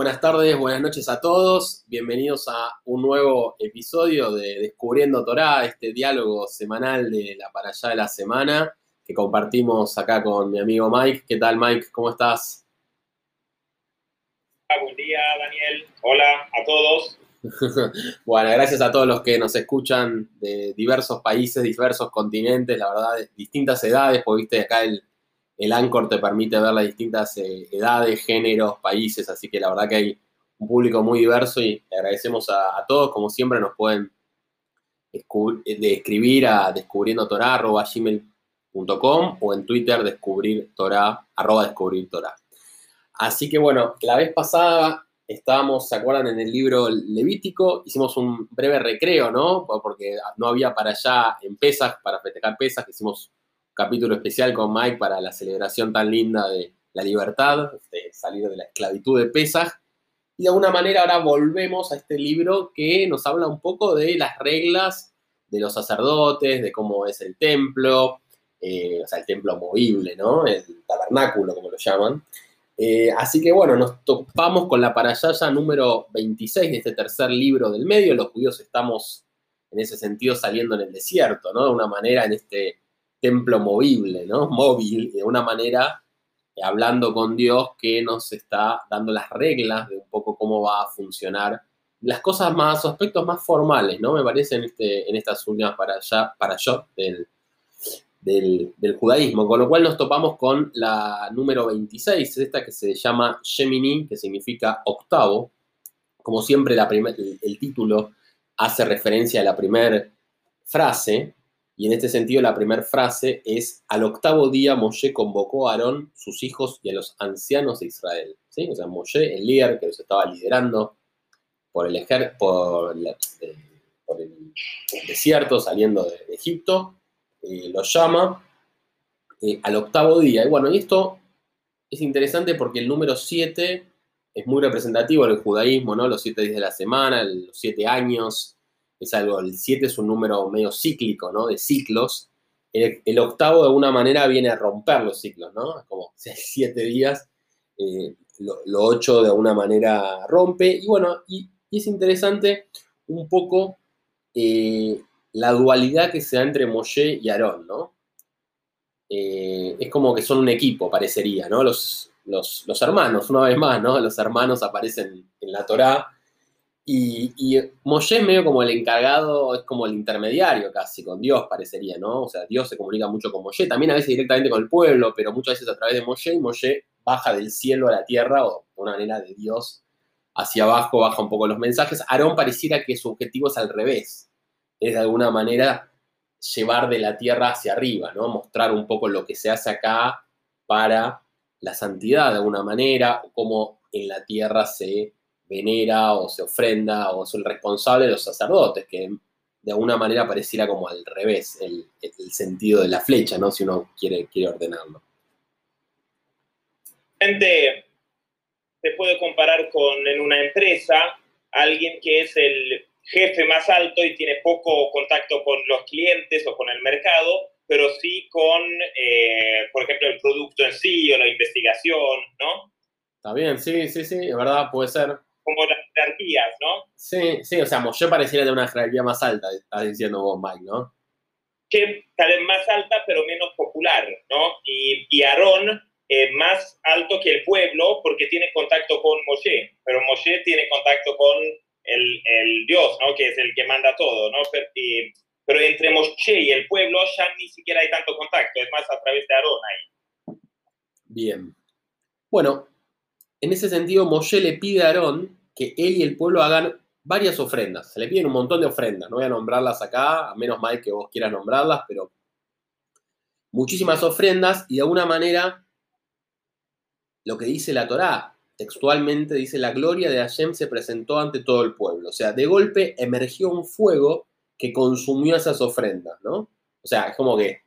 buenas tardes, buenas noches a todos. Bienvenidos a un nuevo episodio de Descubriendo Torá, este diálogo semanal de la para allá de la semana que compartimos acá con mi amigo Mike. ¿Qué tal, Mike? ¿Cómo estás? Buen día, Daniel. Hola a todos. bueno, gracias a todos los que nos escuchan de diversos países, diversos continentes, la verdad, de distintas edades, porque viste acá el, el Anchor te permite ver las distintas eh, edades, géneros, países, así que la verdad que hay un público muy diverso y agradecemos a, todos, como siempre nos pueden escribir a descubriendotorá.gmail.com o en Twitter descubrir arroba descubrir Así que bueno, la vez pasada estábamos, ¿se acuerdan? En el libro Levítico, hicimos un breve recreo, ¿no? Porque no había para allá en pesas, para festejar pesas, hicimos capítulo especial con Mike para la celebración tan linda de la libertad, de salir de la esclavitud de Pesaj. Y de alguna manera ahora volvemos a este libro que nos habla un poco de las reglas de los sacerdotes, de cómo es el templo, eh, o sea, el templo movible, ¿no? El tabernáculo, como lo llaman. Eh, así que bueno, nos topamos con la parayaya número 26 de este tercer libro del medio. Los judíos estamos en ese sentido saliendo en el desierto, ¿no? De una manera en este templo movible, ¿no? Móvil, de una manera, eh, hablando con Dios que nos está dando las reglas de un poco cómo va a funcionar las cosas más, aspectos más formales, ¿no? Me parece en, este, en estas últimas para allá, para yo del, del, judaísmo, con lo cual nos topamos con la número 26, esta que se llama Gemini, que significa octavo. Como siempre, la el, el título hace referencia a la primera frase, y en este sentido, la primera frase es, al octavo día Moshe convocó a Aarón, sus hijos y a los ancianos de Israel. O sea, Moshe, el líder que los estaba liderando por el desierto, saliendo de, Egipto, eh, los llama eh, al octavo día. Y bueno, y esto es interesante porque el número 7 es muy representativo en el judaísmo, ¿no? Los siete días de la semana, los siete años, es algo, el 7 es un número medio cíclico, ¿no? De ciclos. El, octavo de alguna manera viene a romper los ciclos, ¿no? Como siete días, eh, lo, ocho de alguna manera rompe. Y bueno, y, es interesante un poco eh, la dualidad que se da entre Moshe y Aarón, ¿no? Eh, es como que son un equipo, parecería, ¿no? Los, los, los, hermanos, una vez más, ¿no? Los hermanos aparecen en la Torá y, y Moshe es medio como el encargado, es como el intermediario casi con Dios, parecería, ¿no? O sea, Dios se comunica mucho con Moshe, también a veces directamente con el pueblo, pero muchas veces a través de Moshe, y Moshe baja del cielo a la tierra, o de una manera de Dios hacia abajo, baja un poco los mensajes. Aarón pareciera que su objetivo es al revés, es de alguna manera llevar de la tierra hacia arriba, ¿no? Mostrar un poco lo que se hace acá para la santidad de alguna manera, o cómo en la tierra se venera o se ofrenda o es el responsable de los sacerdotes, que de alguna manera pareciera como al revés el, sentido de la flecha, ¿no? Si uno quiere, quiere ordenarlo. Se puede comparar con en una empresa alguien que es el jefe más alto y tiene poco contacto con los clientes o con el mercado, pero sí con, eh, por ejemplo, el producto en sí o la investigación, ¿no? Está bien, sí, sí, sí, es verdad, puede ser como las jerarquías, ¿no? Sí, sí, o sea, Moshe pareciera de una jerarquía más alta, estás diciendo vos, Mike, ¿no? Que tal vez más alta, pero menos popular, ¿no? Y, y Aarón eh, más alto que el pueblo porque tiene contacto con Moshe, pero Moshe tiene contacto con el, el Dios, ¿no? Que es el que manda todo, ¿no? Pero, pero entre Moshe y el pueblo ya ni siquiera hay tanto contacto, es más a través de Aarón ahí. Bien. Bueno, en ese sentido, Moshe le pide a Aarón que él y el pueblo hagan varias ofrendas. Se le piden un montón de ofrendas. No voy a nombrarlas acá, a menos mal que vos quieras nombrarlas, pero muchísimas ofrendas y de alguna manera lo que dice la Torá, textualmente dice la gloria de Hashem se presentó ante todo el pueblo. O sea, de golpe emergió un fuego que consumió esas ofrendas, ¿no? O sea, es como que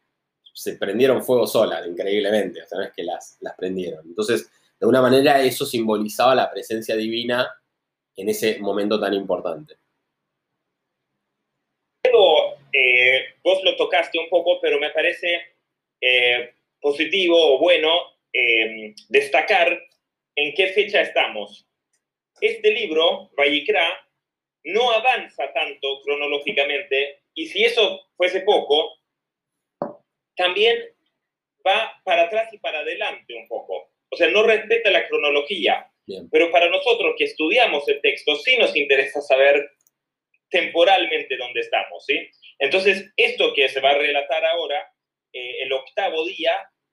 se prendieron fuego solas, increíblemente, o sea, no es que las, las prendieron. Entonces, de alguna manera eso simbolizaba la presencia divina en ese momento tan importante. Eh, vos lo tocaste un poco, pero me parece eh, positivo o bueno eh, destacar en qué fecha estamos. este libro, Vayikra, no avanza tanto cronológicamente, y si eso fuese poco, también va para atrás y para adelante un poco. O sea, no respeta la cronología. Pero para nosotros que estudiamos el texto, sí nos interesa saber temporalmente dónde estamos, ¿sí? Entonces, esto que se va a relatar ahora, eh, el octavo día,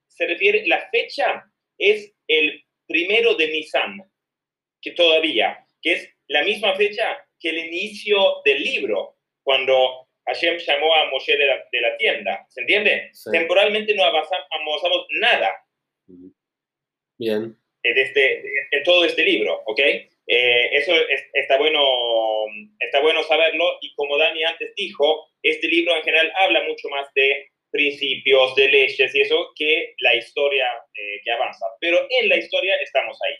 se refiere, la fecha es el primero de Nisan, que todavía, que es la misma fecha que el inicio del libro, cuando Hashem llamó a Moshe de la, tienda, ¿se entiende? Temporalmente no avanzamos, avanzamos nada. Bien. En, este, en todo este libro, ¿ok? Eh, eso está, bueno, está bueno saberlo y como Dani antes dijo, este libro en general habla mucho más de principios, de leyes y eso que la historia eh, que avanza. Pero en la historia estamos ahí.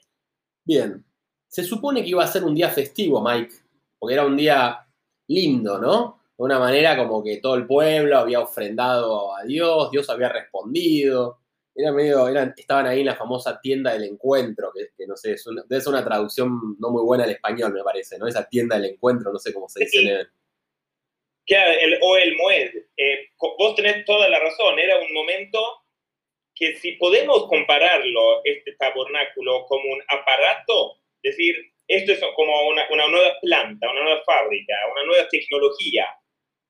Bien. Se supone que iba a ser un día festivo, Mike, porque era un día lindo, ¿no? De una manera como que todo el pueblo había ofrendado a Dios, Dios había respondido. Era medio, estaban ahí en la famosa tienda del encuentro, que, no sé, es una, debe ser una traducción no muy buena al español, me parece, ¿no? Esa tienda del encuentro, no sé cómo se dice en el, o el Moed. Eh, vos tenés toda la razón, era un momento que si podemos compararlo, este tabernáculo, como un aparato, es decir, esto es como una, una nueva planta, una nueva fábrica, una nueva tecnología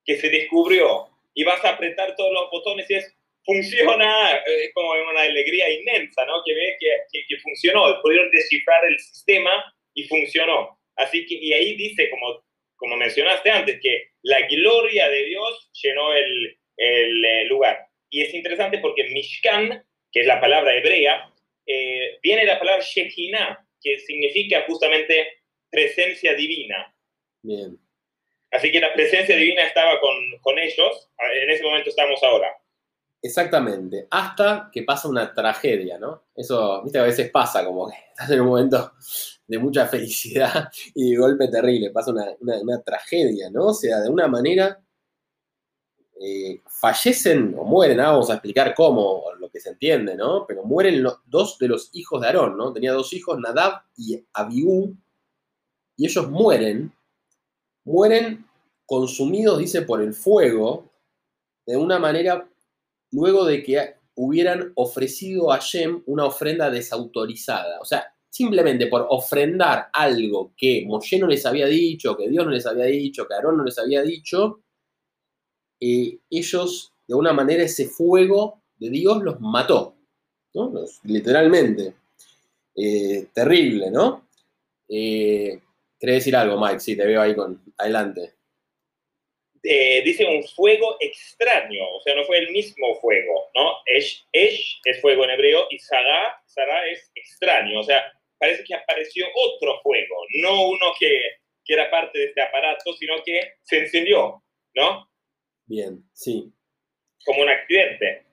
que se descubrió y vas a apretar todos los botones y es funciona, eh, como una alegría inmensa, ¿no? Que ves que, que, funcionó, pudieron descifrar el sistema y funcionó. Así que, y ahí dice, como, como mencionaste antes, que la gloria de Dios llenó el, el eh, lugar. Y es interesante porque Mishkan, que es la palabra hebrea, eh, viene la palabra Shekinah, que significa justamente presencia divina. Bien. Así que la presencia divina estaba con, con ellos, en ese momento estamos ahora. Exactamente, hasta que pasa una tragedia, ¿no? Eso, viste, a veces pasa, como que estás en un momento de mucha felicidad y de golpe terrible, pasa una, tragedia, ¿no? O sea, de una manera eh, fallecen o mueren, ah, vamos a explicar cómo, lo que se entiende, ¿no? Pero mueren dos de los hijos de Aarón, ¿no? Tenía dos hijos, Nadab y Abiú, y ellos mueren, mueren consumidos, dice, por el fuego, de una manera luego de que hubieran ofrecido a Shem una ofrenda desautorizada. O sea, simplemente por ofrendar algo que Moshe no les había dicho, que Dios no les había dicho, que Aarón no les había dicho, eh, ellos, de una manera, ese fuego de Dios los mató. literalmente. Eh, terrible, ¿no? Eh, ¿Querés decir algo, Mike? Sí, te veo ahí con. Adelante. Eh, dice un fuego extraño, o sea, no fue el mismo fuego, ¿no? Esh, esh es fuego en hebreo y Sarah, Sarah es extraño, o sea, parece que apareció otro fuego, no uno que, que era parte de este aparato, sino que se encendió, ¿no? Bien, sí. Como un accidente.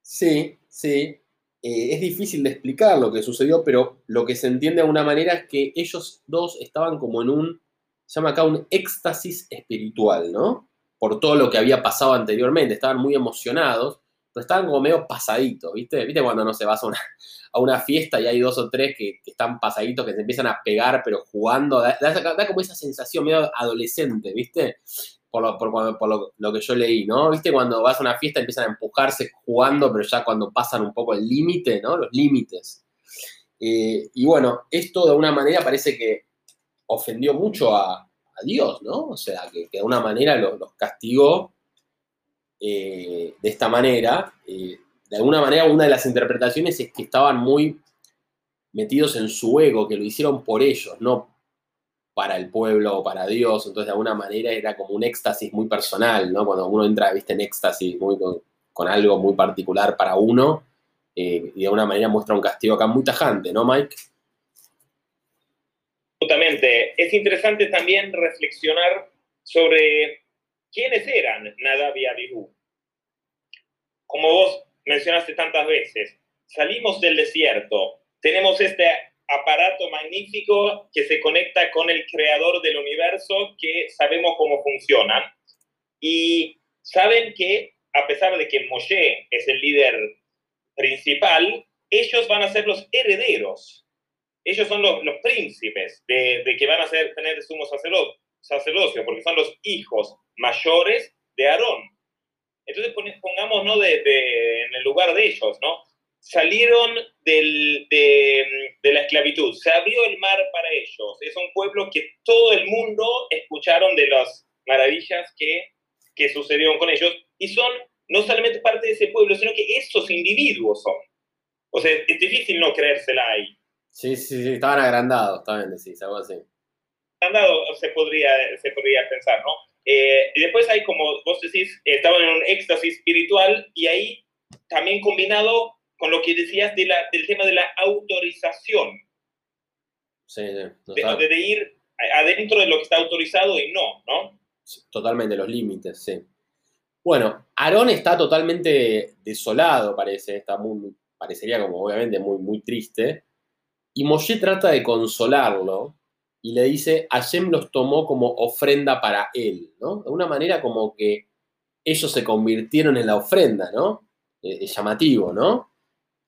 Sí, sí. Eh, es difícil de explicar lo que sucedió, pero lo que se entiende de una manera es que ellos dos estaban como en un, se llama acá un éxtasis espiritual, ¿no? Por todo lo que había pasado anteriormente, estaban muy emocionados, pero estaban como medio pasaditos, ¿viste? ¿Viste cuando no se vas a una, a una fiesta y hay dos o tres que, están pasaditos, que se empiezan a pegar, pero jugando? Da, como esa sensación medio adolescente, ¿viste? Por, lo, por, lo, que yo leí, ¿no? ¿Viste? Cuando vas a una fiesta empiezan a empujarse jugando, pero ya cuando pasan un poco el límite, ¿no? Los límites. Eh, y bueno, esto de alguna manera parece que ofendió mucho a, Dios, ¿no? O sea, que, de alguna manera los, castigó eh, de esta manera. Eh, de alguna manera, una de las interpretaciones es que estaban muy metidos en su ego, que lo hicieron por ellos, no para el pueblo o para Dios. Entonces, de alguna manera era como un éxtasis muy personal, ¿no? Cuando uno entra, viste, en éxtasis muy, con, algo muy particular para uno, eh, y de alguna manera muestra un castigo acá muy tajante, ¿no, Mike? Absolutamente. Es interesante también reflexionar sobre quiénes eran Nadab y Abihu. Como vos mencionaste tantas veces, salimos del desierto, tenemos este aparato magnífico que se conecta con el creador del universo, que sabemos cómo funcionan. Y saben que, a pesar de que Moshe es el líder principal, ellos van a ser los herederos ellos son los, los príncipes de, de, que van a ser, tener sumo sacerdocio, porque son los hijos mayores de Aarón. Entonces pongamos ¿no? de, de, en el lugar de ellos, ¿no? Salieron del, de, de, la esclavitud, se abrió el mar para ellos. Es un pueblo que todo el mundo escucharon de las maravillas que, que sucedieron con ellos y son no solamente parte de ese pueblo, sino que esos individuos son. O sea, es difícil no creérsela ahí. Sí, sí, sí, estaban agrandados, también decís, algo así. Agrandados se podría, se podría pensar, ¿no? Eh, y después hay, como vos decís, estaban en un éxtasis espiritual y ahí también combinado con lo que decías de la, del tema de la autorización. Sí, sí. De, de, ir adentro de lo que está autorizado y no, ¿no? Totalmente, los límites, sí. Bueno, Aarón está totalmente desolado, parece, está muy, parecería como obviamente muy, muy triste. Y Moshe trata de consolarlo y le dice, Hashem los tomó como ofrenda para él, ¿no? De una manera como que ellos se convirtieron en la ofrenda, ¿no? Eh, es llamativo, ¿no?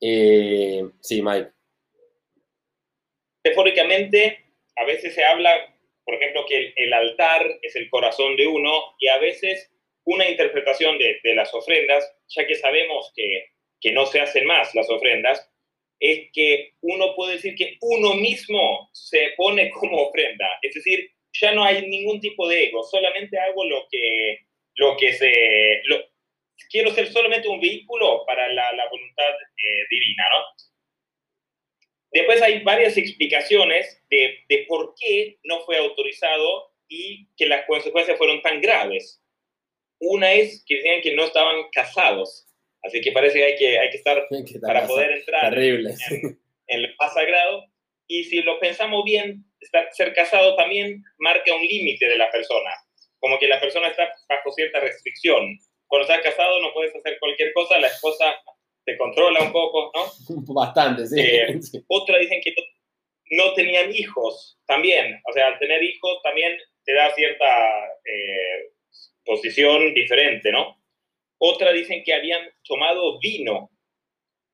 Eh, sí, Mike. Metafóricamente, a veces se habla, por ejemplo, que el, altar es el corazón de uno y a veces una interpretación de, de las ofrendas, ya que sabemos que, que no se hacen más las ofrendas, es que uno puede decir que uno mismo se pone como ofrenda. Es decir, ya no hay ningún tipo de ego, solamente hago lo que, lo que se... Lo, quiero ser solamente un vehículo para la, voluntad eh, divina, ¿no? Después hay varias explicaciones de, de por qué no fue autorizado y que las consecuencias fueron tan graves. Una es que decían que no estaban casados. Así que parece que hay que, hay que estar para poder entrar terrible, en, en, el más sagrado. Y si lo pensamos bien, estar, ser casado también marca un límite de la persona, como que la persona está bajo cierta restricción. Cuando estás casado no puedes hacer cualquier cosa, la esposa te controla un poco, ¿no? Bastante, sí. Eh, otra dicen que no tenían hijos también, o sea, al tener hijos también te da cierta eh, posición diferente, ¿no? Otra dicen que habían tomado vino.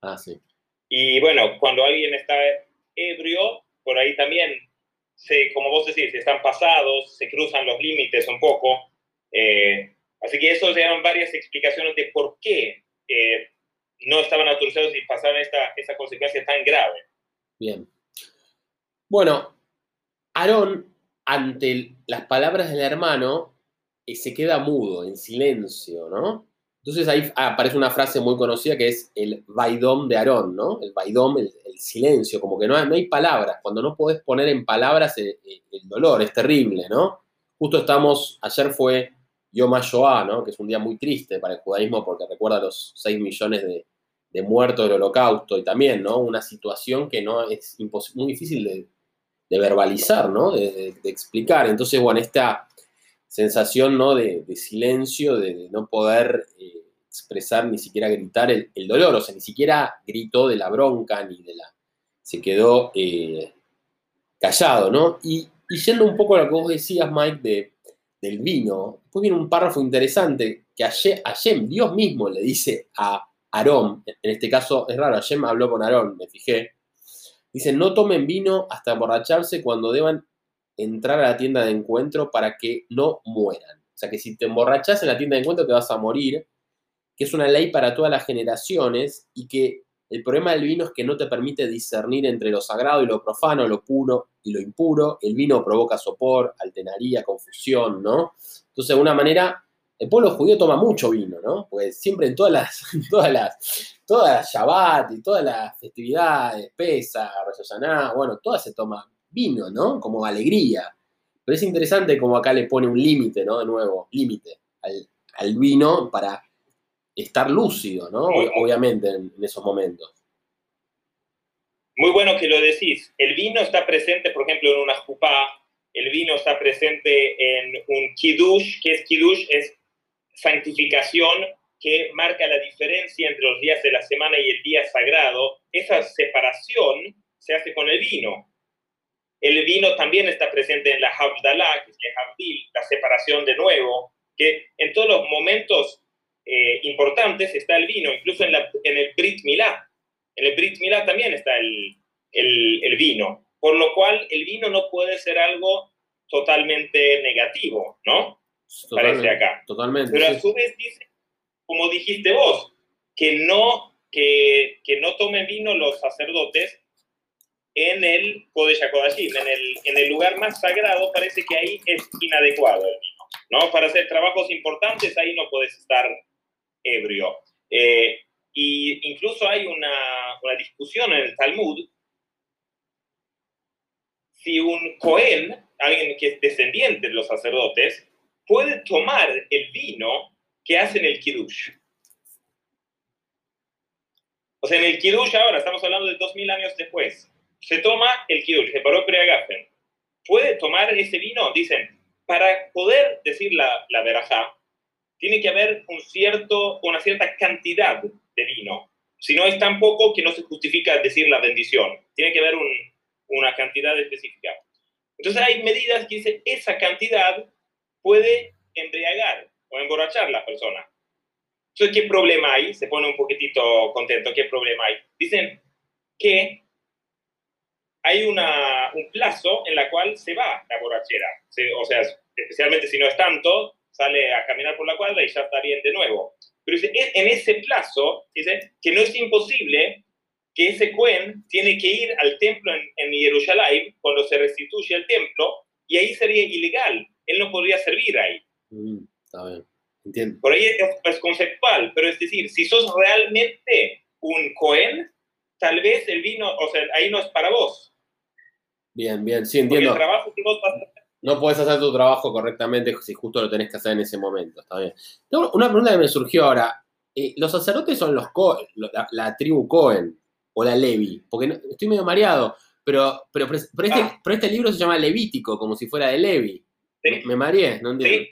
Ah, sí. Y bueno, cuando alguien está ebrio, por ahí también, se, como vos decís, están pasados, se cruzan los límites un poco. Eh, así que eso eran varias explicaciones de por qué eh, no estaban autorizados y pasaban esta, esta consecuencia tan grave. Bien. Bueno, Aarón, ante las palabras del hermano, eh, se queda mudo, en silencio, ¿no? Entonces ahí aparece una frase muy conocida que es el vaidom de Aarón, ¿no? El vaidom, el, silencio, como que no hay, no hay, palabras. Cuando no podés poner en palabras el, el, dolor, es terrible, ¿no? Justo estamos, ayer fue Yom HaShoah, ¿no? Que es un día muy triste para el judaísmo porque recuerda los 6 millones de, de muertos del holocausto y también, ¿no? Una situación que no es muy difícil de, de verbalizar, ¿no? De, de, explicar. Entonces, bueno, esta sensación ¿no? de, silencio, de, no poder eh, expresar, ni siquiera gritar el, dolor, o sea, ni siquiera gritó de la bronca, ni de la... se quedó eh, callado, ¿no? Y, y, yendo un poco a lo que vos decías, Mike, de, del vino, después viene un párrafo interesante que Hashem, Dios mismo le dice a Aarón, en este caso es raro, Hashem habló con Aarón, me fijé, dice, no tomen vino hasta emborracharse cuando deban entrar a la tienda de encuentro para que no mueran. O sea que si te emborrachas en la tienda de encuentro te vas a morir, que es una ley para todas las generaciones y que el problema del vino es que no te permite discernir entre lo sagrado y lo profano, lo puro y lo impuro. El vino provoca sopor, altenaría, confusión, ¿no? Entonces, de alguna manera, el pueblo judío toma mucho vino, ¿no? Pues siempre en todas las, todas las, todas las Shabbat y todas las festividades, Pesa, Rosh bueno, todas se toman vino, ¿no? Como alegría. Pero es interesante como acá le pone un límite, ¿no? De nuevo, límite al, al, vino para estar lúcido, ¿no? Obviamente en, en, esos momentos. Muy bueno que lo decís. El vino está presente, por ejemplo, en una jupá, el vino está presente en un kiddush, que es kiddush, es santificación que marca la diferencia entre los días de la semana y el día sagrado. Esa separación se hace con el vino. El vino también está presente en la Havdalah, que es la Havdil, la separación de nuevo, que en todos los momentos eh, importantes está el vino, incluso en, la, en, el Brit Milá. En el Brit Milá también está el, el, el, vino. por lo cual el vino no puede ser algo totalmente negativo, ¿no? Parece acá. Totalmente. Pero a su vez dice, como dijiste vos, que no, que, que no tomen vino los sacerdotes en el Kodesh en el, en el lugar más sagrado, parece que ahí es inadecuado ¿no? Para hacer trabajos importantes ahí no puedes estar ebrio. Eh, y incluso hay una, una discusión en el Talmud si un Cohen, alguien que es descendiente de los sacerdotes, puede tomar el vino que hacen el Kiddush. O sea, en el Kiddush ahora, estamos hablando de dos mil años después, se toma el Kiddush, se paró Preagafen. ¿Puede tomar ese vino? Dicen, para poder decir la, la verajá, tiene que haber un cierto, una cierta cantidad de vino. Si no es tan poco que no se justifica decir la bendición. Tiene que haber un, una cantidad específica. Entonces hay medidas que dicen, esa cantidad puede embriagar o emborrachar a la persona. Entonces, ¿qué problema hay? Se pone un poquitito contento. ¿Qué problema hay? Dicen que hay una, un plazo en la cual se va la borrachera. o sea, especialmente si no es tanto, sale a caminar por la cuadra y ya está bien de nuevo. Pero dice, en ese plazo, dice que no es imposible que ese Cohen tiene que ir al templo en, en Jerusalén cuando se restituye el templo y ahí sería ilegal. Él no podría servir ahí. Mm, está bien, entiendo. Por ahí es, conceptual, pero es decir, si sos realmente un Cohen, tal vez el vino, o sea, ahí no es para vos. Bien, bien, sí, entiendo. el trabajo que vos vas a hacer no puedes hacer tu trabajo correctamente si justo lo tenés que hacer en ese momento. Está bien. Una pregunta que me surgió ahora. Eh, ¿Los sacerdotes son los la, la, tribu Cohen? o la Levi, porque estoy medio mareado, pero, pero, este, ah. pero, este, libro se llama Levítico, como si fuera de Levi. Me mareé, no entiendo.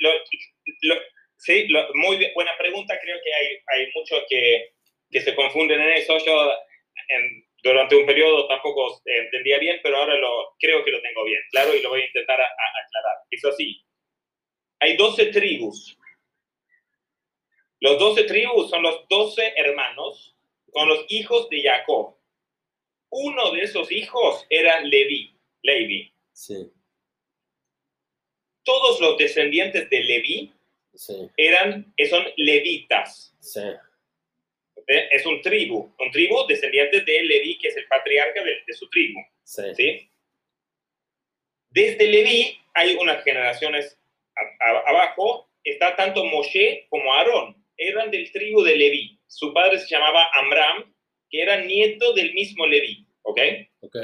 Sí, muy buena pregunta, creo que hay, hay muchos que, que, se confunden en eso. Yo durante un periodo tampoco entendía bien, pero ahora lo, creo que lo tengo bien, claro, y lo voy a intentar aclarar. Es así. Hay 12 tribus. Los 12 tribus son los 12 hermanos con los hijos de Jacob. Uno de esos hijos era Levi. Levi. Sí. Todos los descendientes de Levi eran, son levitas. Sí. Es un tribu, un tribu descendiente de Levi, que es el patriarca de, su tribu. Sí. Desde Levi hay unas generaciones abajo, está tanto Moshe como Aarón, eran del tribu de Levi su padre se llamaba Amram, que era nieto del mismo Leví, ¿ok? Ok.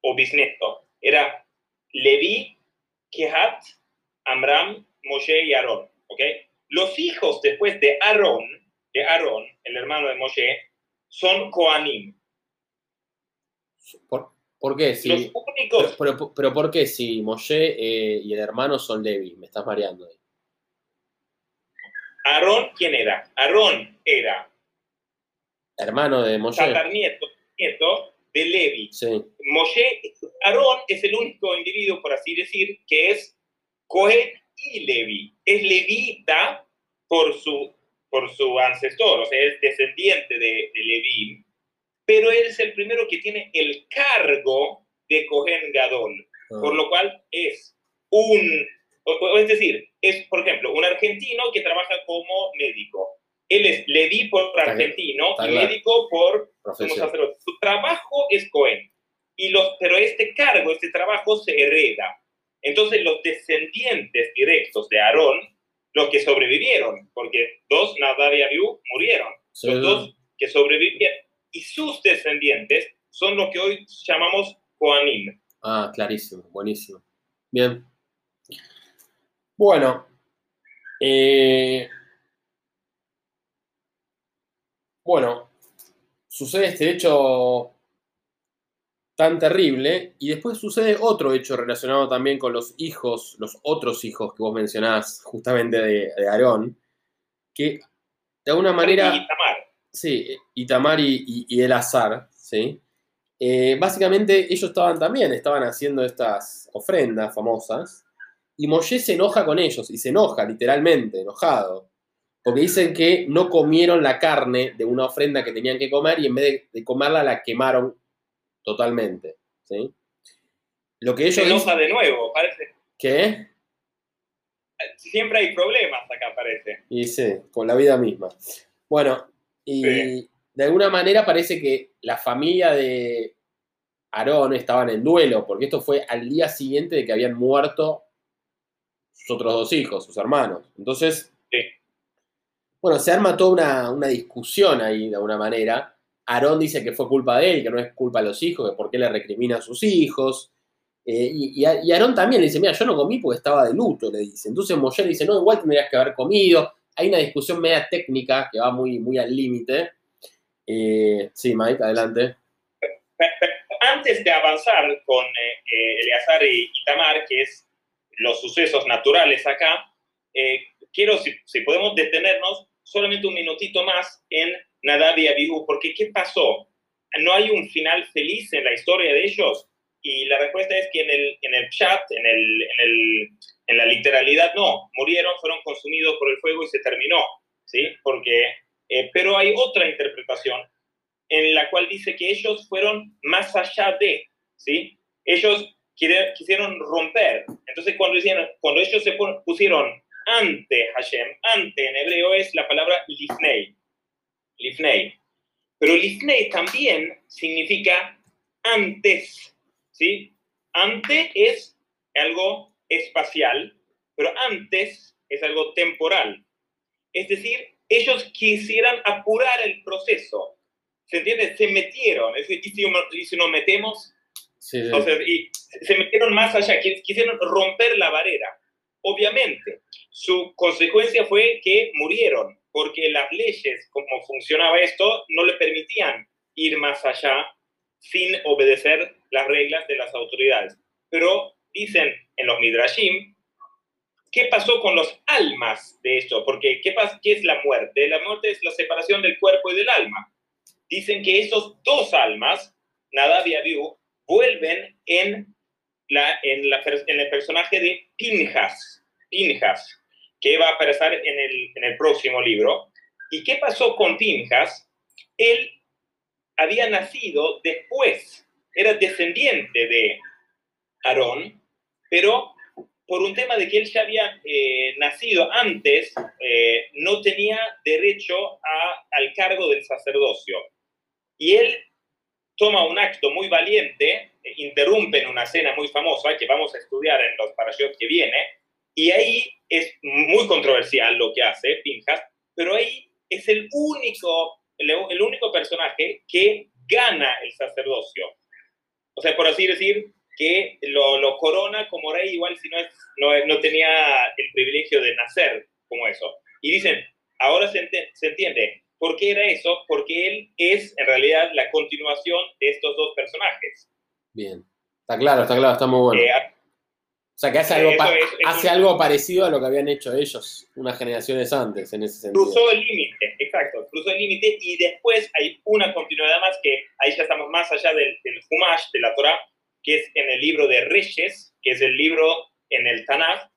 O bisnieto. Era Leví, Kehat, Amram, Moshe y Aarón, ¿ok? Los hijos después de Aarón, de Aarón, el hermano de Moshe, son Koanim. ¿Por, qué? Si, Los únicos... Pero, pero, ¿por qué si Moshe eh, y el hermano son Levi? Me estás mareando ahí. Aarón, ¿quién era? Aarón era hermano de Moshe. Nieto, nieto de Levi. Sí. Moshe, Aarón es el único individuo, por así decir, que es Cohen y Levi. Es levita por su, por su ancestor, o sea, es descendiente de, de Levi, pero él es el primero que tiene el cargo de Cohen Gadol, ah. por lo cual es un es decir, es, por ejemplo, un argentino que trabaja como médico. Él es Levi por argentino y médico por sacerdote. Su trabajo es Cohen. Y los, pero este cargo, este trabajo se hereda. Entonces los descendientes directos de Aarón, los que sobrevivieron, porque dos, Nadab y Abiú, murieron. Los dos que sobrevivieron. Y sus descendientes son lo que hoy llamamos Coanim. Ah, clarísimo, buenísimo. Bien. Bueno, eh, bueno, sucede este hecho tan terrible y después sucede otro hecho relacionado también con los hijos, los otros hijos que vos mencionás justamente de, Aarón, que de alguna manera... Itamar. Sí, Itamar y, y, el azar, ¿sí? Eh, básicamente ellos estaban también, estaban haciendo estas ofrendas famosas y Moshe se enoja con ellos, y se enoja, literalmente, enojado. Porque dicen que no comieron la carne de una ofrenda que tenían que comer y en vez de, comerla la quemaron totalmente. ¿sí? lo que ellos Se enoja de nuevo, parece. ¿Qué? Siempre hay problemas acá, parece. Y sí, con la vida misma. Bueno, y Sí. de alguna manera parece que la familia de Aarón estaban en duelo, porque esto fue al día siguiente de que habían muerto sus otros dos hijos, sus hermanos. Entonces, Sí. bueno, se arma toda una, una discusión ahí de alguna manera. Aarón dice que fue culpa de él, que no es culpa de los hijos, que por qué le recrimina a sus hijos. Eh, y, y Aarón también le dice, mira, yo no comí porque estaba de luto, le dice. Entonces Moshe le dice, no, igual tendrías que haber comido. Hay una discusión media técnica que va muy, muy al límite. Eh, sí, Mike, adelante. Antes de avanzar con eh, eh, Eleazar y Tamar, que es los sucesos naturales acá, quiero, si, si podemos detenernos solamente un minutito más en Nadab y Abihu, porque ¿qué pasó? ¿No hay un final feliz en la historia de ellos? Y la respuesta es que en el, en el chat, en, el, en, el, en la literalidad, no. Murieron, fueron consumidos por el fuego y se terminó. ¿sí? Porque, eh, pero hay otra interpretación en la cual dice que ellos fueron más allá de, ¿sí? Ellos quisieron romper. Entonces, cuando, decían, cuando ellos se pusieron ante Hashem, ante en hebreo es la palabra lifnei, lifnei. Pero lifnei también significa antes, ¿sí? Ante es algo espacial, pero antes es algo temporal. Es decir, ellos quisieran apurar el proceso. ¿Se entiende? Se metieron. Es decir, y si, y si nos metemos, Sí, sí. o sea, y se metieron más allá, quis- quisieron romper la barrera. Obviamente, su consecuencia fue que murieron, porque las leyes, como funcionaba esto, no le permitían ir más allá sin obedecer las reglas de las autoridades. Pero dicen en los Midrashim, ¿qué pasó con los almas de esto? Porque ¿qué, ¿qué es la muerte? La muerte es la separación del cuerpo y del alma. Dicen que esos dos almas, Nadab y Abihu, vuelven en, la, en, la, en el personaje de Pinjas, Pinjas, que va a aparecer en el, próximo libro. ¿Y qué pasó con Pinjas? Él había nacido después, era descendiente de Aarón, pero por un tema de que él ya había eh, nacido antes, eh, no tenía derecho al cargo del sacerdocio. Y él toma un acto muy valiente, eh, interrumpe en una escena muy famosa que vamos a estudiar en los parashot que viene, y ahí es muy controversial lo que hace Pinjas, pero ahí es el único, el, único personaje que gana el sacerdocio. O sea, por así decir, que lo, lo corona como rey, igual si no, es, no, no tenía el privilegio de nacer como eso. Y dicen, ahora se, ente- se entiende, ¿por qué era eso? Porque él es en realidad la continuación de estos dos personajes. Bien. Está claro, está claro, está muy bueno. Eh, O sea, que hace, algo, pa- es- es hace un- algo parecido a lo que habían hecho ellos unas generaciones antes, en ese sentido. cruzó el límite, exacto, cruzó el límite y después hay una continuidad más que ahí ya estamos más allá del, del Humash, de la Torah, que es en el libro de Reyes, que es el libro en el Tanakh,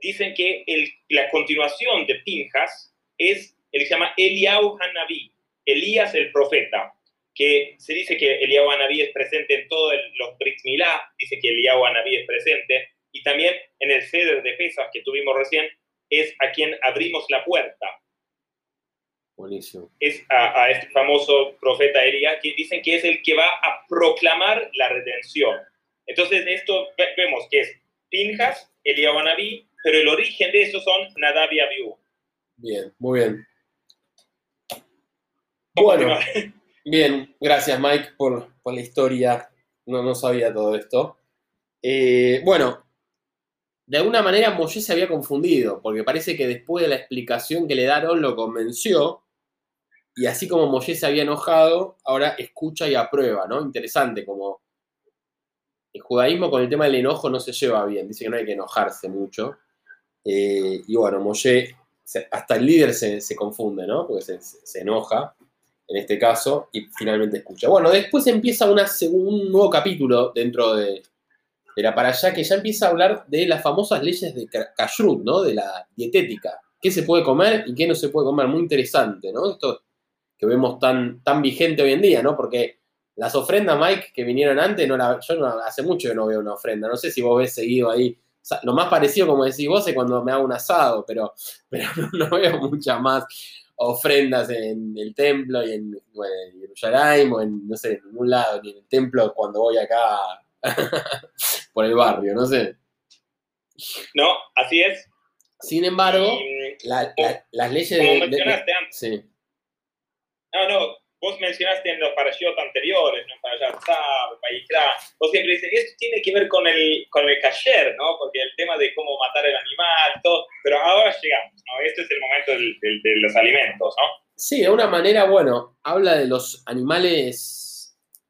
dicen que el- la continuación de Pinjas es el que se llama Eliyahu Hanabi, Elías el profeta, que se dice que Eliyahu Hanabi es presente en todos los Brit Milá, dice que Eliyahu Hanabi es presente, y también en el Ceder de Pesas que tuvimos recién, es a quien abrimos la puerta Buenísimo. es a, a este famoso profeta Elías, que dicen que es el que va a proclamar la redención. Entonces, esto ve- vemos que es Pinjas, Eliyahu Anabí, pero el origen de eso son Nadab y Abiú. Bien, muy bien. Bueno, bien, gracias Mike por, por la historia. No, no sabía todo esto. Eh, bueno, de alguna manera Moshe se había confundido, porque parece que después de la explicación que le daron lo convenció, y así como Moshe se había enojado, ahora escucha y aprueba, ¿no? Interesante, como el judaísmo con el tema del enojo no se lleva bien, dice que no hay que enojarse mucho. Eh, y bueno, Moshe, hasta el líder se, confunde, ¿no? Porque se, enoja, en este caso, y finalmente escucha. Bueno, después empieza un nuevo capítulo dentro de, de para allá que ya empieza a hablar de las famosas leyes de Ka- Kashrut, ¿no? De la dietética. ¿Qué se puede comer y qué no se puede comer? Muy interesante, ¿no? Esto que vemos tan, tan vigente hoy en día, ¿no? Porque Las ofrendas, Mike, que vinieron antes, no la, yo no, hace mucho que no veo una ofrenda. No sé si vos ves seguido ahí. Lo más parecido, como decís vos, es cuando me hago un asado, pero, pero no, veo muchas más ofrendas en el templo y en, bueno, en Jerusalén o en, no sé, en ningún lado, ni en el templo cuando voy acá por el barrio, no sé. No, así es. Sin embargo, las leyes como mencionaste antes. Sí. No, no, vos mencionaste en los parashot anteriores, ¿no? Para Yatzab, Payikra, vos siempre dices, esto tiene que ver con el, con el kasher, ¿no? Porque el tema de cómo matar el animal, todo, pero ahora llegamos, ¿no? Este es el momento del, de los alimentos, ¿no? Sí, de una manera, bueno, habla de los animales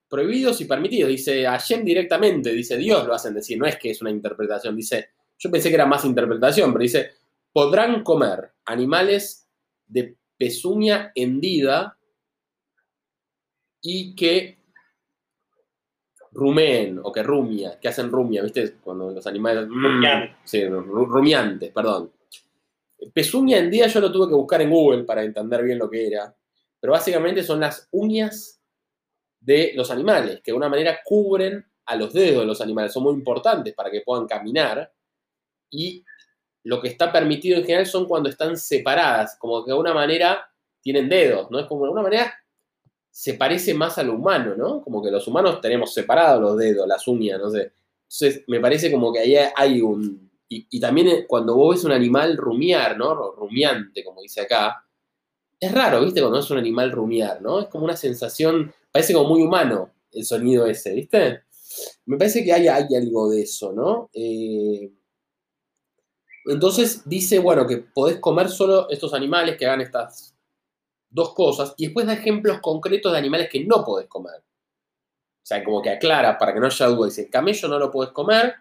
prohibidos y permitidos. Dice Hashem directamente, dice Dios lo hacen decir, no es que es una interpretación, dice, yo pensé que era más interpretación, pero dice, podrán comer animales de pezuña hendida y que rumeen o que rumia, que hacen rumia, ¿viste? Cuando los animales... Rumiantes. Sí, rumiantes, perdón. Pezuña hendida yo lo tuve que buscar en Google para entender bien lo que era, pero básicamente son las uñas de los animales, que de una manera cubren a los dedos de los animales, son muy importantes para que puedan caminar y lo que está permitido en general son cuando están separadas, como que de alguna manera tienen dedos, ¿no? Es como de alguna manera se parece más a lo humano, ¿no? Como que los humanos tenemos separados los dedos, las uñas, no sé. Entonces, me parece como que ahí hay un... Y, también eh, cuando vos ves un animal rumiar, ¿no? Rumiante, como dice acá, es raro, ¿viste? Cuando es un animal rumiar, ¿no? Es como una sensación, parece como muy humano el sonido ese, ¿viste? Me parece que hay, hay algo de eso, ¿no? Eh, entonces dice, bueno, que podés comer solo estos animales que hagan estas dos cosas y después da ejemplos concretos de animales que no podés comer. O sea, como que aclara para que no haya duda. Dice, el camello no lo podés comer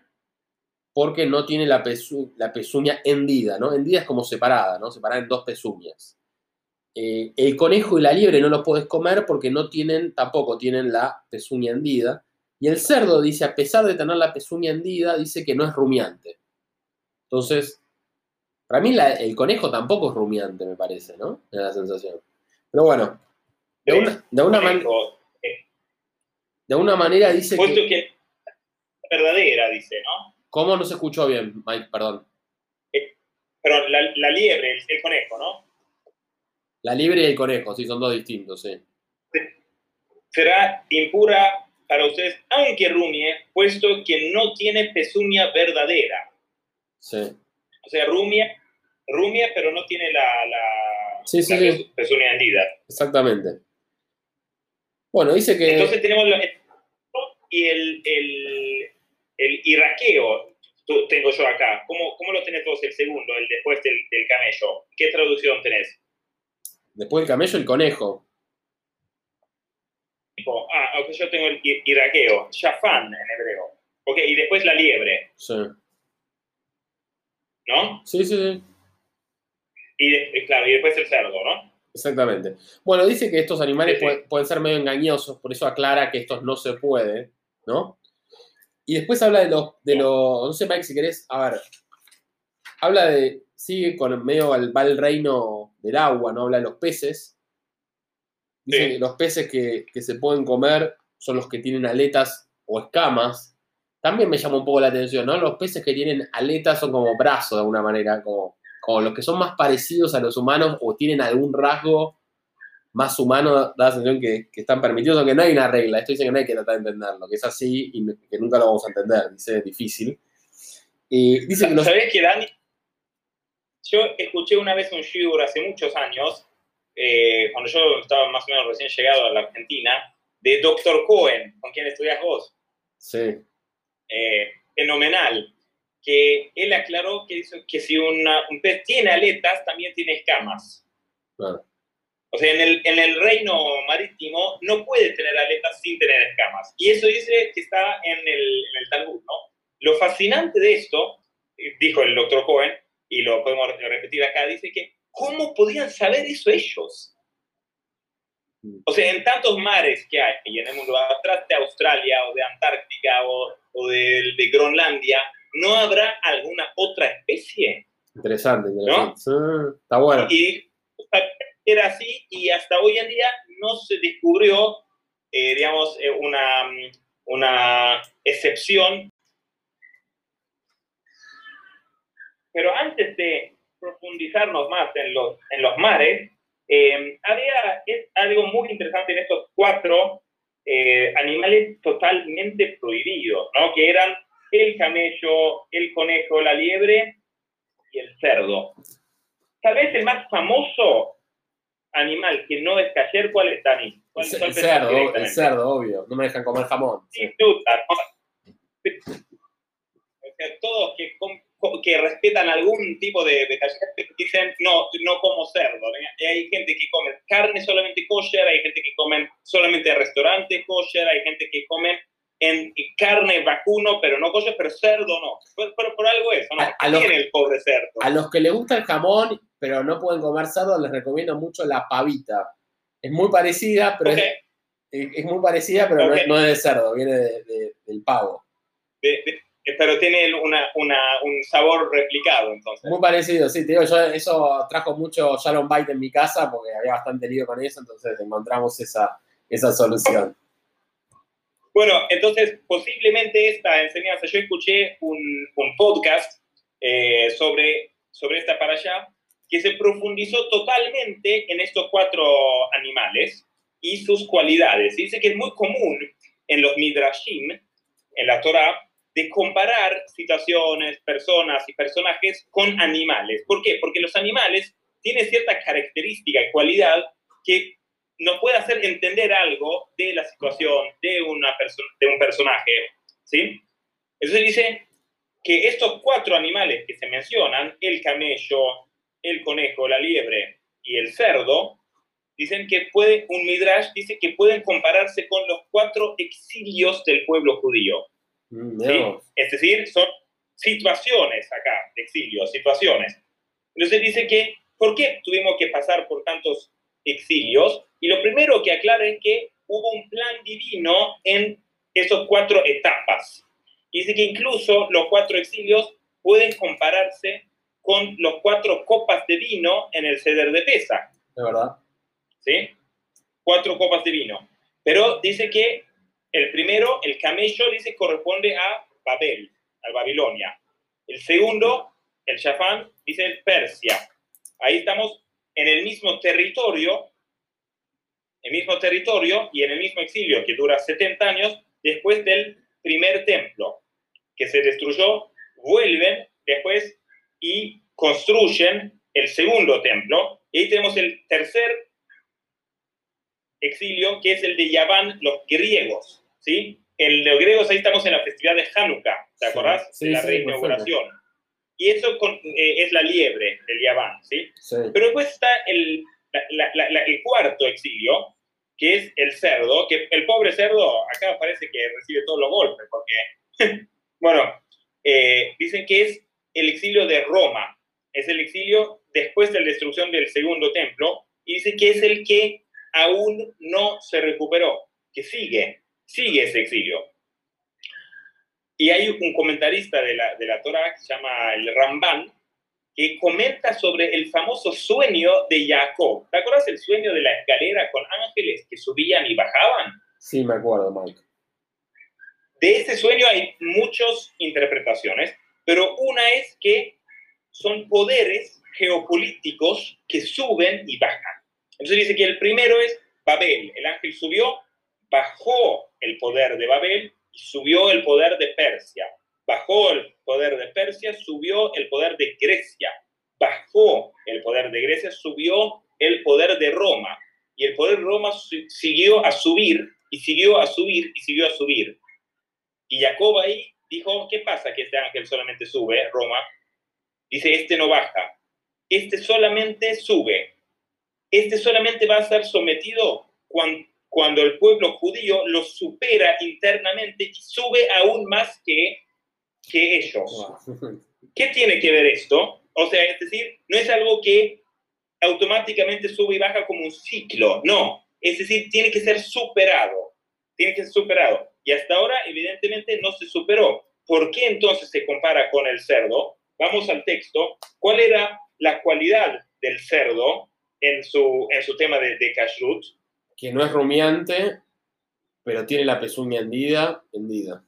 porque no tiene la, la pezuña hendida, ¿no? Hendida es como separada, ¿no? Separada en dos pezuñas. Eh, el conejo y la liebre no los podés comer porque no tienen, tampoco tienen la pezuña hendida. Y el cerdo dice, a pesar de tener la pezuña hendida, dice que no es rumiante. Entonces, para mí el conejo tampoco es rumiante, me parece, ¿no? Da la sensación. Pero bueno, de una, de una, de una manera dice que... que... verdadera, dice, ¿no? ¿Cómo no se escuchó bien, Mike? Perdón. Eh, perdón, la, liebre, el, conejo, ¿no? La liebre y el conejo, sí, son dos distintos, sí. Será impura para ustedes, aunque rumie, puesto que no tiene pezuña verdadera. Sí. O sea, rumia, rumia, pero no tiene la, la, sí, sí, sí. pezuña hendida. Exactamente. Bueno, dice que... Entonces tenemos y el, el, el iraqueo, tengo yo acá. ¿Cómo, ¿Cómo, lo tenés vos el segundo, el después del, del, camello? ¿Qué traducción tenés? Después del camello, el conejo. Ah, ok, yo tengo el iraqueo, shafan en hebreo. Ok, y después la liebre. Sí. ¿No? Sí, sí, sí. Y, claro, y después el cerdo, ¿no? Exactamente. Bueno, dice que estos animales Pueden, ser medio engañosos, por eso aclara que estos no se puede, ¿no? Y después habla de los, de los, no sé, Mike, si querés, a ver, habla de, sigue con medio, va el reino del agua, ¿no? Habla de los peces, Dice que los peces que, se pueden comer son los que tienen aletas o escamas. También me llama un poco la atención, ¿no? Los peces que tienen aletas son como brazos de alguna manera, como, como los que son más parecidos a los humanos o tienen algún rasgo más humano, da la sensación que, están permitidos, aunque no hay una regla. Esto dice que no hay que tratar de entenderlo, que es así y que nunca lo vamos a entender. Dice, es difícil. Y dice que los... ¿Sabés que, Dani? Yo escuché una vez un shiur hace muchos años eh, cuando yo estaba más o menos recién llegado a la Argentina, de Dr. Cohen, con quien estudias vos. Sí. Eh, fenomenal. Que él aclaró que, que si un pez tiene aletas, también tiene escamas. O sea, en el, en el, reino marítimo no puede tener aletas sin tener escamas. Y eso dice que está en el, en el Talmud, ¿no? Lo fascinante de esto, dijo el doctor Cohen, y lo podemos repetir acá, dice que ¿Cómo podían saber eso ellos? O sea, en tantos mares que hay en el mundo, atrás de Australia o de Antártica o, de, Groenlandia, ¿no habrá alguna otra especie? Interesante, interesante. ¿No? está bueno. Y era así y hasta hoy en día no se descubrió eh, digamos, eh, una, una excepción. Pero antes de profundizarnos más en los, en los mares, eh, había es algo muy interesante en estos cuatro animales totalmente prohibidos, ¿no? que eran el camello, el conejo, la liebre y el cerdo. Tal vez el más famoso animal que no es cayer, ¿cuál es, Dani? el, cerdo, el cerdo, obvio. No me dejan comer jamón. Sin duda. todos que, que, respetan algún tipo de, de dicen, no, no como cerdo. hay gente que come carne solamente kosher, hay gente que come solamente restaurantes kosher, hay gente que come en carne vacuno, pero no kosher, pero cerdo no. Pero por, algo eso, ¿no? A, tiene el pobre cerdo. A los que les gusta el jamón, pero no pueden comer cerdo, les recomiendo mucho la pavita. Es muy parecida, pero es, muy parecida, pero no, es de cerdo, viene del pavo. Pero tiene un sabor replicado, entonces. Muy parecido, sí, te digo, yo, eso trajo mucho Shalom Bite en mi casa porque había bastante lío con eso, entonces encontramos esa, esa solución. Bueno, entonces posiblemente esta enseñanza, yo escuché un, podcast eh, sobre, sobre esta para allá que se profundizó totalmente en estos cuatro animales y sus cualidades. Dice que es muy común en los midrashim, en la Torah, de comparar situaciones, personas y personajes con animales. ¿Por qué? Porque los animales tienen cierta característica y cualidad que nos puede hacer entender algo de la situación de, una de un personaje. ¿sí? Entonces dice que estos cuatro animales que se mencionan, el camello, el conejo, la liebre y el cerdo, dicen que puede, un midrash dice que pueden compararse con los cuatro exilios del pueblo judío. Mm, es decir, son situaciones acá, exilios, situaciones. Entonces dice que, ¿por qué tuvimos que pasar por tantos exilios? Y lo primero que aclara es que hubo un plan divino en esas cuatro etapas. Dice que incluso los cuatro exilios pueden compararse con los cuatro copas de vino en el ceder de pesa. De verdad. ¿Sí? Cuatro copas de vino. Pero dice que el primero, el camello, dice corresponde a Babel, a Babilonia. El segundo, el Shafán, dice Persia. Ahí estamos en el mismo territorio, el mismo territorio y en el mismo exilio que dura 70 años después del primer templo que se destruyó, vuelven después y construyen el segundo templo. Y ahí tenemos el tercer exilio, que es el de Yaván, los griegos. ¿sí? En los griegos ahí estamos en la festividad de Hanukkah, ¿te acordás? Sí, la reinauguración. Y eso eh, es la liebre del Yaván, ¿sí? Pero después está el, el cuarto exilio, que es el cerdo, que el pobre cerdo acá parece que recibe todos los golpes, porque, bueno, eh, dicen que es el exilio de Roma. Es el exilio después de la destrucción del segundo templo y dice que es el que aún no se recuperó, que sigue, sigue ese exilio. Y hay un comentarista de la, de la Torah que se llama el Ramban, que comenta sobre el famoso sueño de Jacob. ¿Te acuerdas el sueño de la escalera con ángeles que subían y bajaban? Sí, me acuerdo, Mike. De ese sueño hay muchas interpretaciones pero una es que son poderes geopolíticos que suben y bajan. Entonces dice que el primero es Babel, el ángel subió, bajó el poder de Babel y subió el poder de Persia. Bajó el poder de Persia, subió el poder de Grecia. Bajó el poder de Grecia, subió el poder de Roma. Y el poder de Roma siguió a subir y siguió a subir y siguió a subir. Y Jacob ahí dijo, ¿qué pasa que este ángel solamente sube, Roma? Dice, este no baja, este solamente sube, este solamente va a ser sometido cuando, cuando el pueblo judío lo supera internamente y sube aún más que, que ellos. ¿Qué tiene que ver esto? O sea, es decir, no es algo que automáticamente sube y baja como un ciclo, no. Es decir, tiene que ser superado, tiene que ser superado y hasta ahora evidentemente no se superó. ¿Por qué entonces se compara con el cerdo? Vamos al texto. ¿Cuál era la cualidad del cerdo en su, en su tema de, de kashrut? Que no es rumiante Pero tiene la pezuña hendida, hendida.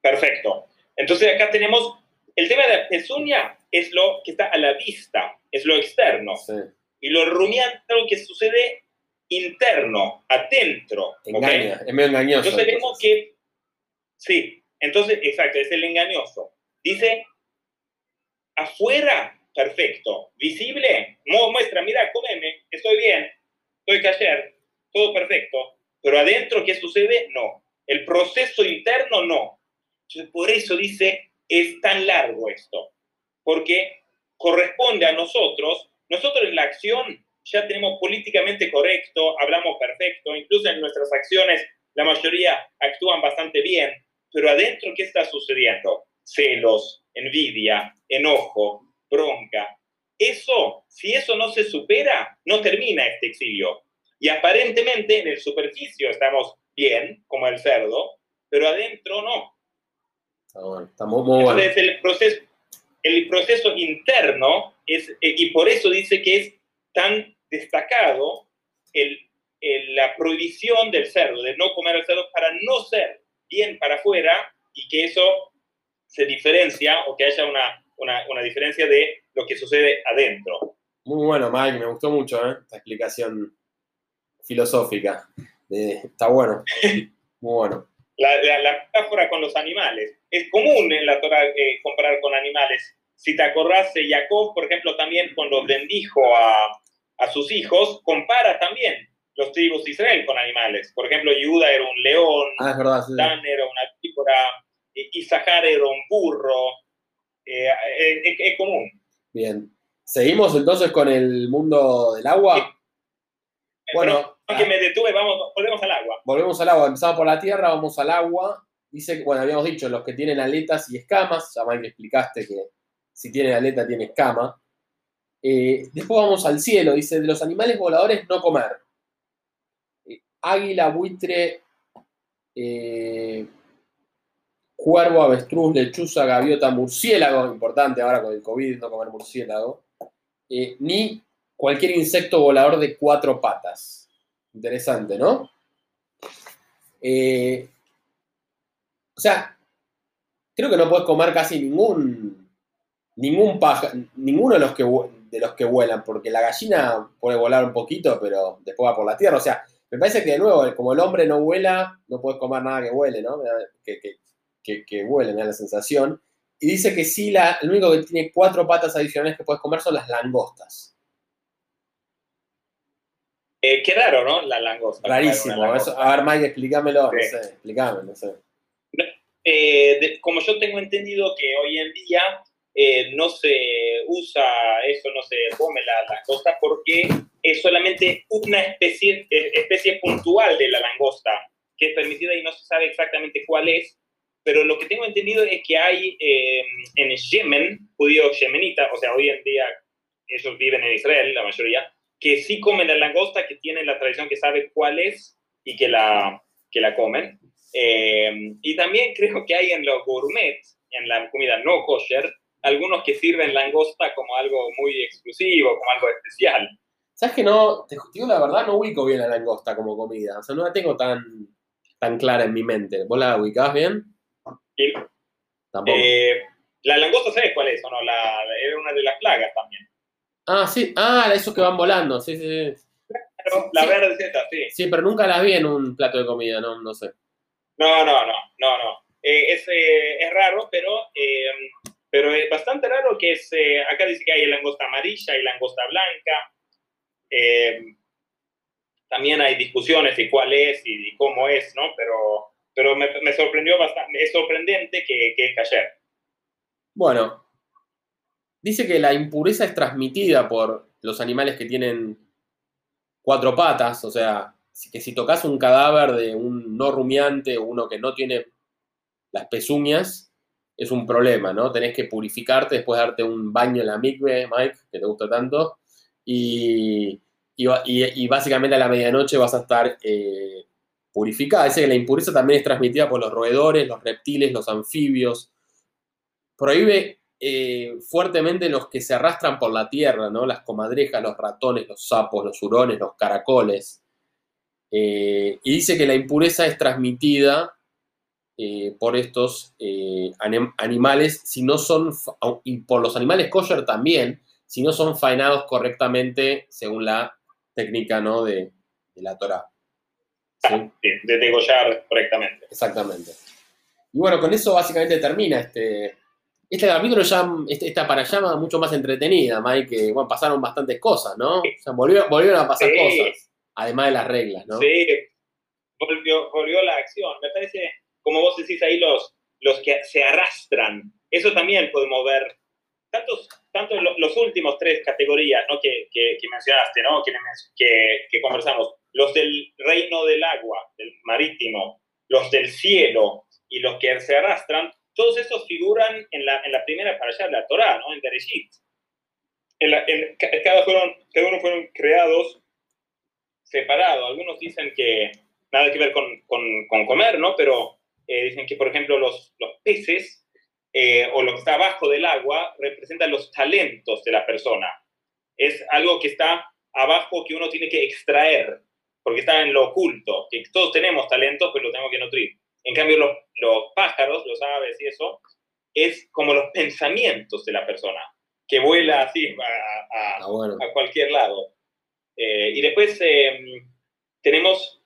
Perfecto. Entonces acá tenemos, el tema de la pezuña es lo que está a la vista, es lo externo. Sí. Y lo rumiante es lo que sucede interno, adentro. Engaña, es medio engañoso. Entonces vemos entonces. que, sí, entonces, exacto, es el engañoso. Dice, afuera, perfecto. Visible, mu- muestra, mira, cómeme, estoy bien, estoy cayer, todo perfecto. Pero adentro, ¿qué sucede? No. El proceso interno, no. Por eso dice, es tan largo esto. Porque corresponde a nosotros, nosotros en la acción ya tenemos políticamente correcto, hablamos perfecto, incluso en nuestras acciones la mayoría actúan bastante bien, pero adentro, ¿qué está sucediendo? Celos, envidia, enojo, bronca. Eso, si eso no se supera, no termina este exilio. Y aparentemente en el superficie estamos bien, como el cerdo, pero adentro no. Está bueno, está muy, muy bueno. Entonces el proceso, el proceso interno es, eh, y por eso dice que es tan destacado el, el- la prohibición del cerdo, de no comer el cerdo para no ser bien para afuera y que eso se diferencia o que haya una, una, una diferencia de lo que sucede adentro. Muy bueno, Mike, me gustó mucho ¿eh? esta explicación filosófica. Está bueno, muy bueno. La, la- la metáfora con los animales. Es común en la Torah eh, comparar con animales. Si te acordás Jacob, por ejemplo, también cuando bendijo a, a sus hijos, compara también los tribus de Israel con animales. Por ejemplo, Judá era un león, Ah, verdad, sí. Dan era una víbora, Isahar era un burro. Eh, eh, es, es común. Bien. ¿Seguimos entonces con el mundo del agua? Bueno, aunque me detuve, vamos, volvemos al agua. volvemos al agua. Empezamos por la tierra, vamos al agua. Dice que, bueno, habíamos dicho, los que tienen aletas y escamas, ya Mike explicaste que si tiene aleta tiene escama. Eh, después vamos al cielo, dice, de los animales voladores no comer. Eh, águila, buitre, eh, cuervo, avestruz, lechuza, gaviota, murciélago, importante ahora con el COVID no comer murciélago, eh, ni cualquier insecto volador de cuatro patas. Interesante, ¿no? Eh, o sea, creo que no puedes comer casi ningún ningún paja, ninguno de los que de los que vuelan, porque la gallina puede volar un poquito, pero después va por la tierra. O sea, me parece que de nuevo, como el hombre no vuela, no puedes comer nada que vuele, ¿no? Que, que vuele, me da la sensación. Y dice que sí, la, el único que tiene cuatro patas adicionales que puedes comer son las langostas. Eh, qué raro, ¿no? La langosta. Rarísimo. Eso, langosta. a ver, Mike, explícamelo. No sé, explícame, no sé. Eh, de- como yo tengo entendido que hoy en día eh, no se usa eso, no se come la langosta porque es solamente una especie, especie puntual de la langosta que es permitida y no se sabe exactamente cuál es, pero lo que tengo entendido es que hay eh, en Yemen, judíos yemenitas, o sea, hoy en día ellos viven en Israel, la mayoría, que sí comen la langosta, que tienen la tradición que sabe cuál es y que la, que la comen. Eh, y también creo que hay en los gourmet, en la comida no kosher, algunos que sirven langosta como algo muy exclusivo, como algo especial. ¿Sabes que no? Te digo la verdad, no ubico bien la langosta como comida. O sea, no la tengo tan, tan clara en mi mente. ¿Vos la ubicás bien? Y, Tampoco. eh, la langosta, ¿sabes cuál es o no? La, era una de las plagas también. ah, sí. Ah, esos que van volando. Sí, sí, sí. La Sí. verde es esta, sí. Sí, pero nunca las vi en un plato de comida, no, no sé. No, no, no, no, no. Eh, es, eh, es raro, pero, eh, pero es bastante raro que es, acá dice que hay langosta amarilla y langosta blanca. También hay discusiones de cuál es y, y cómo es, ¿no? Pero, pero me, sorprendió bastante, es sorprendente que, que es cayer. Bueno, dice que la impureza es transmitida por los animales que tienen cuatro patas, o sea, que si tocas un cadáver de un no rumiante uno que no tiene las pezuñas, es un problema, ¿no? Tenés que purificarte después de darte un baño en la micbe, Mike, que te gusta tanto, y, y- y básicamente a la medianoche vas a estar eh, purificada. Dice que la impureza también es transmitida por los roedores, los reptiles, los anfibios, prohíbe eh, fuertemente los que se arrastran por la tierra, ¿no? Las comadrejas, los ratones, los sapos, los hurones, los caracoles. Eh, y dice que la impureza es transmitida eh, por estos animales, si no son, y por los animales kosher también, si no son faenados correctamente según la técnica ¿no? de, la Torah. ¿Sí? de degollar correctamente. Exactamente. Y bueno, con eso básicamente termina este, este capítulo ya, este, esta para llama mucho más entretenida, Mike, que bueno, pasaron bastantes cosas, ¿no? O sea, volvieron a pasar cosas, además de las reglas, ¿no? Sí, volvió, volvió la acción. Me parece como vos decís ahí, los, los que se arrastran. Eso también podemos ver. Tantos, tanto los últimos tres categorías ¿no? que, que, mencionaste, ¿no? que, que, que, conversamos, los del reino del agua, del marítimo, los del cielo y los que se arrastran, todos esos figuran en la, en la primera para allá, la Torah, ¿no? en Bereshit. En en, cada, fueron, uno fueron creados separados. Algunos dicen que nada que ver con, con, con comer, ¿no? Pero eh, dicen que, por ejemplo, los, los peces eh, o lo que está abajo del agua representan los talentos de la persona. Es algo que está abajo que uno tiene que extraer, porque está en lo oculto, que todos tenemos talentos, pero lo tenemos que nutrir. En cambio, los, los pájaros, los aves y eso, es como los pensamientos de la persona, que vuela así a, a, ah, a cualquier lado. Eh, y después tenemos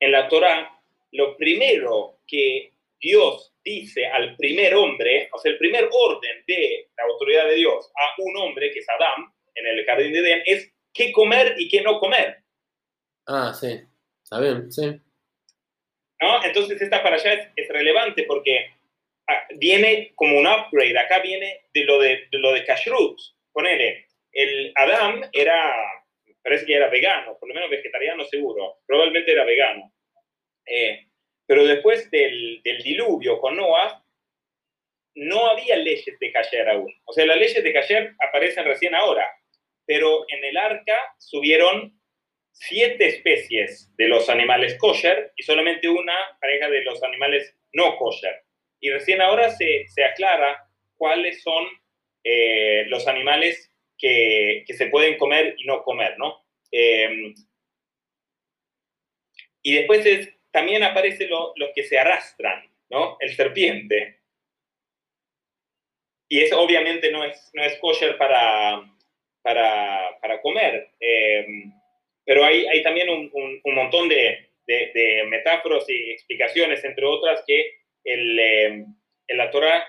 en la Torah lo primero que Dios dice al primer hombre, o sea, el primer orden de la autoridad de Dios a un hombre, que es Adán, en el jardín de Edén, es qué comer y qué no comer. Ah, sí, está bien, sí. ¿No? Entonces esta para allá es, relevante porque ah, viene como un upgrade, acá viene de lo de, lo de Kashrut. Ponele, el Adán era, parece que era vegano, por lo menos vegetariano seguro, probablemente era vegano. Eh, pero después del, diluvio con Noah, no había leyes de Kasher aún. O sea, las leyes de Kasher aparecen recién ahora, pero en el arca subieron siete especies de los animales kosher y solamente una pareja de los animales no kosher. Y recién ahora se, aclara cuáles son eh, los animales que, se pueden comer y no comer, ¿no? Eh, y después es también aparece los que se arrastran, ¿no? El serpiente. Y eso obviamente no es, no es kosher para, para, para comer. Em, pero hay, hay también un, un, montón de, de, metáforas y explicaciones, entre otras, que el, en la Torah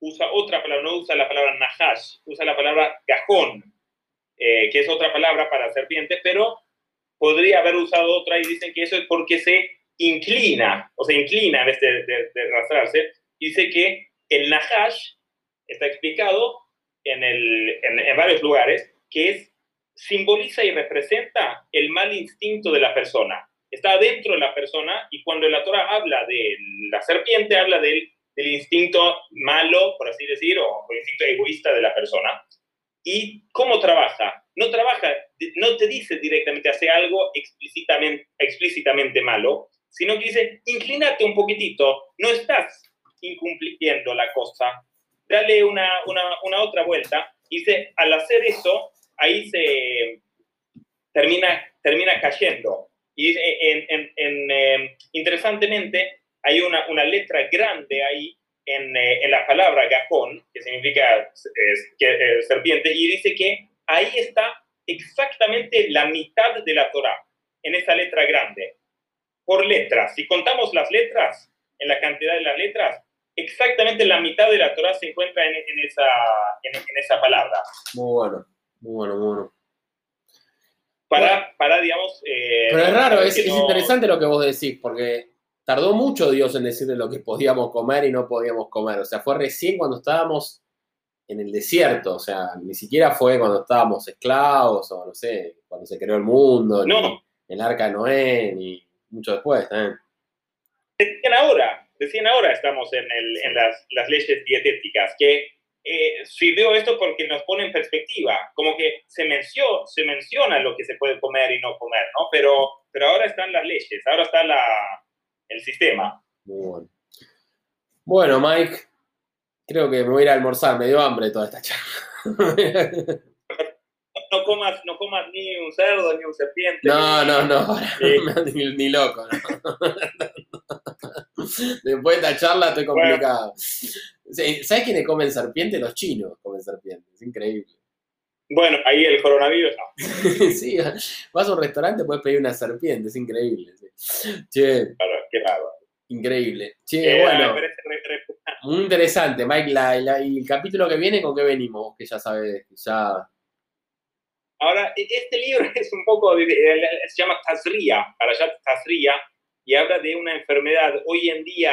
usa otra palabra, no usa la palabra nahash, usa la palabra gajón, eh, que es otra palabra para serpiente, pero podría haber usado otra y dicen que eso es porque se inclina, o se inclina en vez de, arrastrarse, dice que el Nahash está explicado en, el, en, varios lugares, que es, simboliza y representa el mal instinto de la persona. Está dentro de la persona y cuando la Torah habla de la serpiente, habla del, del instinto malo, por así decir, o el instinto egoísta de la persona. ¿Y cómo trabaja? No trabaja, no te dice directamente, hace algo explícitamente, explícitamente malo, sino que dice, inclínate un poquitito, no estás incumpliendo la cosa, dale una, una, otra vuelta. Y dice, al hacer eso, ahí se termina, termina cayendo. Y en, em, interesantemente, hay una, una, letra grande ahí en, eh, en la palabra gajón, que significa que, eh, serpiente, y dice que ahí está exactamente la mitad de la Torah, en esa letra grande por letras. Si contamos las letras, en la cantidad de las letras, exactamente la mitad de la Torah se encuentra en, esa, en, esa palabra. Muy bueno, muy bueno, muy bueno. Para, para digamos... Eh, Pero es raro, es, es, interesante lo que vos decís, porque tardó mucho Dios en decirle lo que podíamos comer y no podíamos comer. O sea, fue recién cuando estábamos en el desierto, o sea, ni siquiera fue cuando estábamos esclavos o no sé, cuando se creó el mundo, no. ni el arca de Noé, ni mucho después también. Recién ahora, recién ahora estamos en, las, leyes dietéticas, que eh, sirvió esto porque nos pone en perspectiva, como que se, menció, se menciona lo que se puede comer y no comer, ¿no? Pero, pero ahora están las leyes, ahora está la, el sistema. Muy bueno. Bueno, Mike, creo que me voy a ir a almorzar, me dio hambre toda esta charla. no comas, no comas ni un cerdo ni un serpiente. No, no, no, ni, ni, loco. Después de esta charla estoy complicado. ¿Sabes quiénes comen serpiente? Los chinos comen serpiente. Es increíble. Bueno, ahí el coronavirus. sí, vas a un restaurante puedes pedir una serpiente, es increíble. Che. Claro, qué raro. Increíble. Che, eh, bueno. Muy interesante, Mike. y el capítulo que viene, ¿con qué venimos? Que ya sabes, ya. Ahora, e, este libro es un poco, se llama Tazria, para allá Tazria, y habla de una enfermedad hoy en día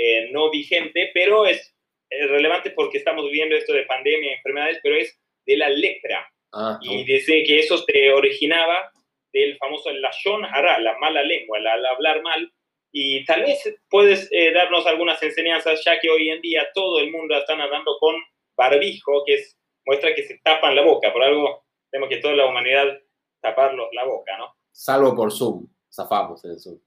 eh, no vigente, pero es relevante porque estamos viviendo esto de pandemia enfermedades, pero es de la lepra. Ah, y dice que eso se originaba del famoso lashon hara, la mala lengua, el hablar mal. Y tal vez puedes eh, darnos algunas enseñanzas, ya que hoy en día todo el mundo está hablando con barbijo, que es, muestra que se tapan la boca. Por algo tenemos que toda la humanidad taparlo la boca, ¿no? Salvo por Zoom, zafamos en Zoom.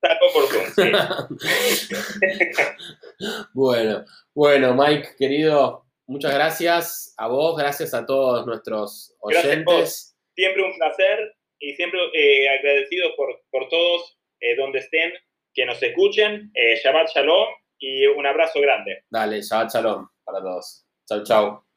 Por bueno, bueno, Mike, querido, Muchas gracias a vos, gracias a todos nuestros oyentes. Siempre un placer y siempre eh, agradecido por, por todos eh, donde estén, que nos escuchen. Eh, Shabbat Shalom y un abrazo grande. Dale, Shabbat Shalom para todos. Chau, chau.